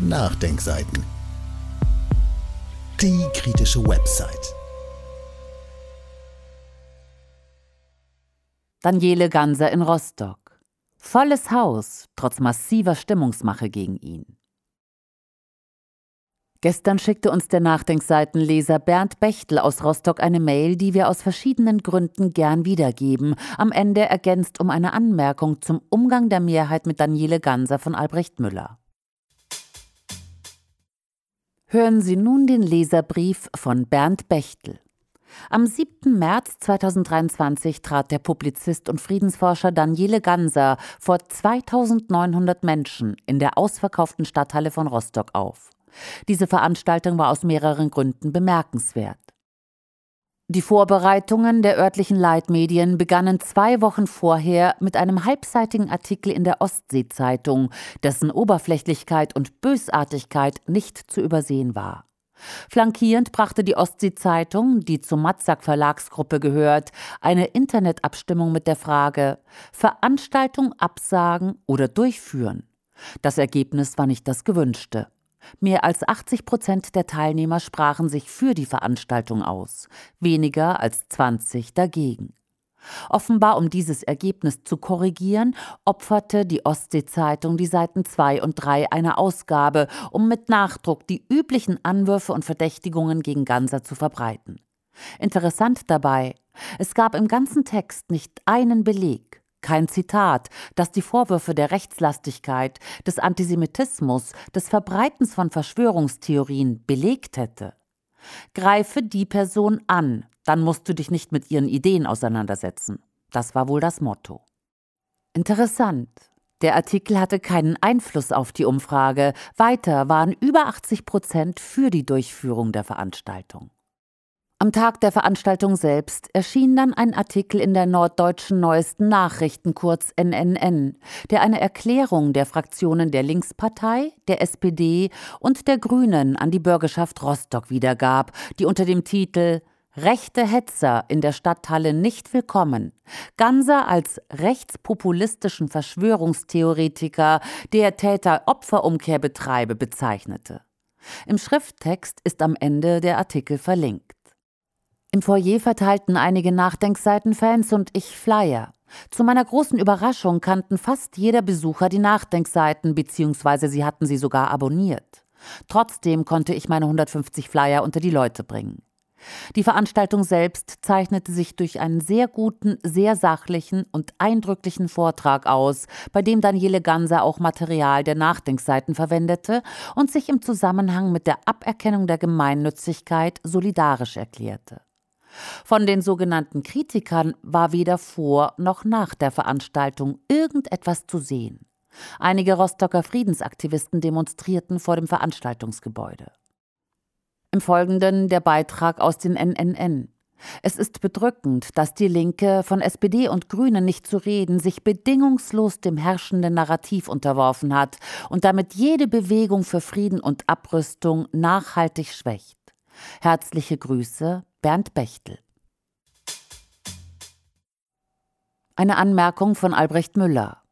Nachdenkseiten. Die kritische Website. Daniele Ganser in Rostock. Volles Haus, trotz massiver Stimmungsmache gegen ihn. Gestern schickte uns der Nachdenkseitenleser Bernd Bechtel aus Rostock eine Mail, die wir aus verschiedenen Gründen gern wiedergeben, am Ende ergänzt um eine Anmerkung zum Umgang der Mehrheit mit Daniele Ganser von Albrecht Müller. Hören Sie nun den Leserbrief von Bernd Bechtel. Am 7. März 2023 trat der Publizist und Friedensforscher Daniele Ganser vor 2900 Menschen in der ausverkauften Stadthalle von Rostock auf. Diese Veranstaltung war aus mehreren Gründen bemerkenswert. Die Vorbereitungen der örtlichen Leitmedien begannen zwei Wochen vorher mit einem halbseitigen Artikel in der Ostsee-Zeitung, dessen Oberflächlichkeit und Bösartigkeit nicht zu übersehen war. Flankierend brachte die Ostsee-Zeitung, die zur Matzak Verlagsgruppe gehört, eine Internetabstimmung mit der Frage Veranstaltung absagen oder durchführen. Das Ergebnis war nicht das gewünschte. Mehr als 80 Prozent der Teilnehmer sprachen sich für die Veranstaltung aus, weniger als 20 dagegen. Offenbar, um dieses Ergebnis zu korrigieren, opferte die Ostsee-Zeitung die Seiten 2 und 3 einer Ausgabe, um mit Nachdruck die üblichen Anwürfe und Verdächtigungen gegen Ganser zu verbreiten. Interessant dabei, es gab im ganzen Text nicht einen Beleg, kein Zitat, das die Vorwürfe der Rechtslastigkeit, des Antisemitismus, des Verbreitens von Verschwörungstheorien belegt hätte. Greife die Person an, dann musst du dich nicht mit ihren Ideen auseinandersetzen. Das war wohl das Motto. Interessant. Der Artikel hatte keinen Einfluss auf die Umfrage. Weiter waren über 80 Prozent für die Durchführung der Veranstaltung. Am Tag der Veranstaltung selbst erschien dann ein Artikel in der Norddeutschen Neuesten Nachrichten, kurz NNN, der eine Erklärung der Fraktionen der Linkspartei, der SPD und der Grünen an die Bürgerschaft Rostock wiedergab, die unter dem Titel Rechte Hetzer in der Stadthalle nicht willkommen. Ganser als rechtspopulistischen Verschwörungstheoretiker, der Täter-Opfer-Umkehr betreibe, bezeichnete. Im Schrifttext ist am Ende der Artikel verlinkt. Im Foyer verteilten einige Nachdenkseiten-Fans und ich Flyer. Zu meiner großen Überraschung kannten fast jeder Besucher die Nachdenkseiten, beziehungsweise sie hatten sie sogar abonniert. Trotzdem konnte ich meine 150 Flyer unter die Leute bringen. Die Veranstaltung selbst zeichnete sich durch einen sehr guten, sehr sachlichen und eindrücklichen Vortrag aus, bei dem Daniele Ganser auch Material der Nachdenkseiten verwendete und sich im Zusammenhang mit der Aberkennung der Gemeinnützigkeit solidarisch erklärte. Von den sogenannten Kritikern war weder vor noch nach der Veranstaltung irgendetwas zu sehen. Einige Rostocker Friedensaktivisten demonstrierten vor dem Veranstaltungsgebäude. Im Folgenden der Beitrag aus den NNN. Es ist bedrückend, dass die Linke, von SPD und Grünen nicht zu reden, sich bedingungslos dem herrschenden Narrativ unterworfen hat und damit jede Bewegung für Frieden und Abrüstung nachhaltig schwächt. Herzliche Grüße, Bernd Bechtel. Eine Anmerkung von Albrecht Müller.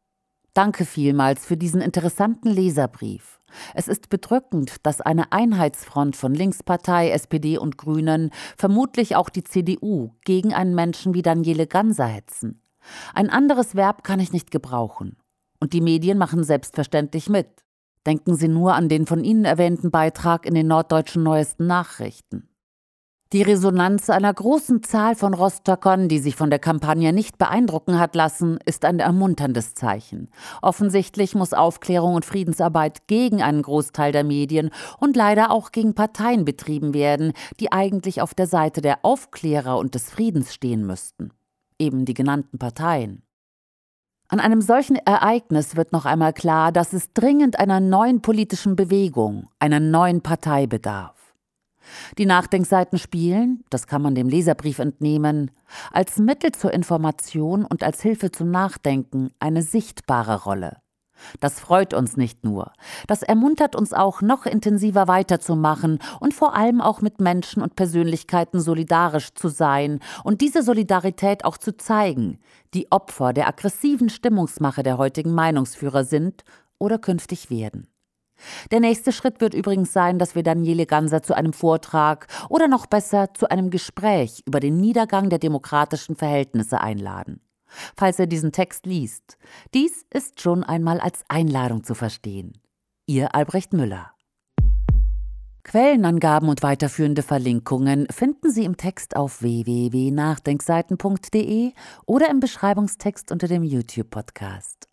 Danke vielmals für diesen interessanten Leserbrief. Es ist bedrückend, dass eine Einheitsfront von Linkspartei, SPD und Grünen, vermutlich auch die CDU, gegen einen Menschen wie Daniele Ganser hetzen. Ein anderes Verb kann ich nicht gebrauchen. Und die Medien machen selbstverständlich mit. Denken Sie nur an den von Ihnen erwähnten Beitrag in den norddeutschen neuesten Nachrichten. Die Resonanz einer großen Zahl von Rostockern, die sich von der Kampagne nicht beeindrucken hat lassen, ist ein ermunterndes Zeichen. Offensichtlich muss Aufklärung und Friedensarbeit gegen einen Großteil der Medien und leider auch gegen Parteien betrieben werden, die eigentlich auf der Seite der Aufklärer und des Friedens stehen müssten. Eben die genannten Parteien. An einem solchen Ereignis wird noch einmal klar, dass es dringend einer neuen politischen Bewegung, einer neuen Partei bedarf. Die Nachdenkseiten spielen, das kann man dem Leserbrief entnehmen, als Mittel zur Information und als Hilfe zum Nachdenken eine sichtbare Rolle. Das freut uns nicht nur, das ermuntert uns auch noch intensiver weiterzumachen und vor allem auch mit Menschen und Persönlichkeiten solidarisch zu sein und diese Solidarität auch zu zeigen, die Opfer der aggressiven Stimmungsmache der heutigen Meinungsführer sind oder künftig werden. Der nächste Schritt wird übrigens sein, dass wir Daniele Ganser zu einem Vortrag oder noch besser zu einem Gespräch über den Niedergang der demokratischen Verhältnisse einladen. Falls er diesen Text liest. Dies ist schon einmal als Einladung zu verstehen. Ihr Albrecht Müller. Quellenangaben und weiterführende Verlinkungen finden Sie im Text auf www.nachdenkseiten.de oder im Beschreibungstext unter dem YouTube-Podcast.